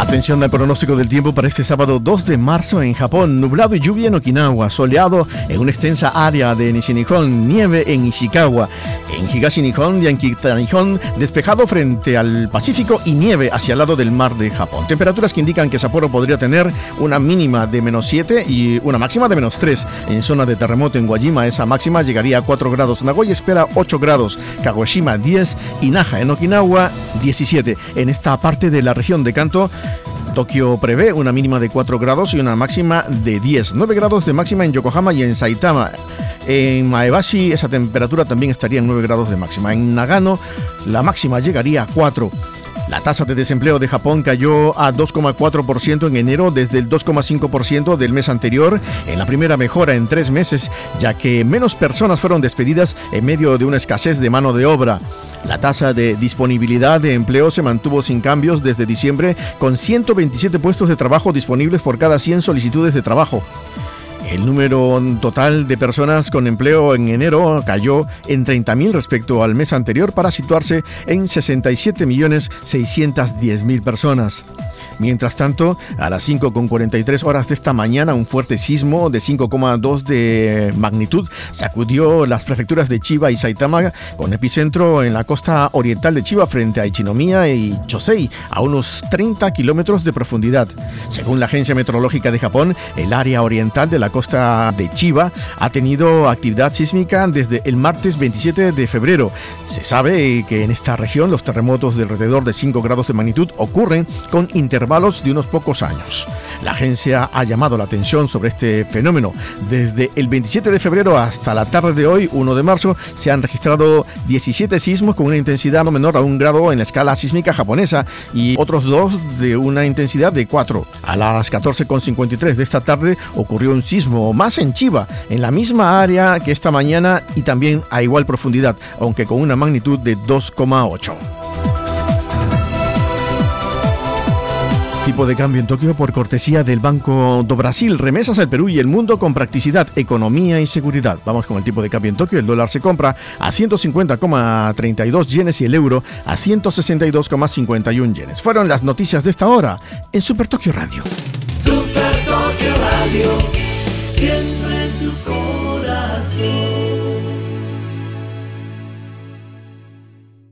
Atención al pronóstico del tiempo para este sábado 2 de marzo en Japón. Nublado y lluvia en Okinawa, soleado en una extensa área de Nishinihon, nieve en Ishikawa. En Higashi Nihon y en despejado frente al Pacífico y nieve hacia el lado del mar de Japón. Temperaturas que indican que Sapporo podría tener una mínima de menos 7 y una máxima de menos 3. En zona de terremoto en Guajima, esa máxima llegaría a 4 grados. Nagoya espera 8 grados. Kagoshima 10 y Naha en Okinawa 17. En esta parte de la región de Kanto, Tokio prevé una mínima de 4 grados y una máxima de 10. 9 grados de máxima en Yokohama y en Saitama. En Maebashi esa temperatura también estaría en 9 grados de máxima. En Nagano la máxima llegaría a 4. La tasa de desempleo de Japón cayó a 2,4% en enero desde el 2,5% del mes anterior, en la primera mejora en tres meses, ya que menos personas fueron despedidas en medio de una escasez de mano de obra. La tasa de disponibilidad de empleo se mantuvo sin cambios desde diciembre, con 127 puestos de trabajo disponibles por cada 100 solicitudes de trabajo. El número total de personas con empleo en enero cayó en 30.000 respecto al mes anterior para situarse en 67.610.000 personas. Mientras tanto, a las 5.43 horas de esta mañana, un fuerte sismo de 5,2 de magnitud sacudió las prefecturas de Chiba y Saitama, con epicentro en la costa oriental de Chiba frente a Ichinomiya y Chosei, a unos 30 kilómetros de profundidad. Según la Agencia Meteorológica de Japón, el área oriental de la costa de Chiba ha tenido actividad sísmica desde el martes 27 de febrero. Se sabe que en esta región los terremotos de alrededor de 5 grados de magnitud ocurren con intervalos de unos pocos años. La agencia ha llamado la atención sobre este fenómeno. Desde el 27 de febrero hasta la tarde de hoy, 1 de marzo, se han registrado 17 sismos con una intensidad no menor a un grado en la escala sísmica japonesa y otros dos de una intensidad de 4. A las 14.53 de esta tarde ocurrió un sismo más en Chiba, en la misma área que esta mañana y también a igual profundidad, aunque con una magnitud de 2,8. Tipo de cambio en Tokio por cortesía del Banco do Brasil. Remesas al Perú y el mundo con practicidad, economía y seguridad. Vamos con el tipo de cambio en Tokio. El dólar se compra a 150,32 yenes y el euro a 162,51 yenes. Fueron las noticias de esta hora en Super Tokio Radio. Super Tokio Radio, siempre en tu.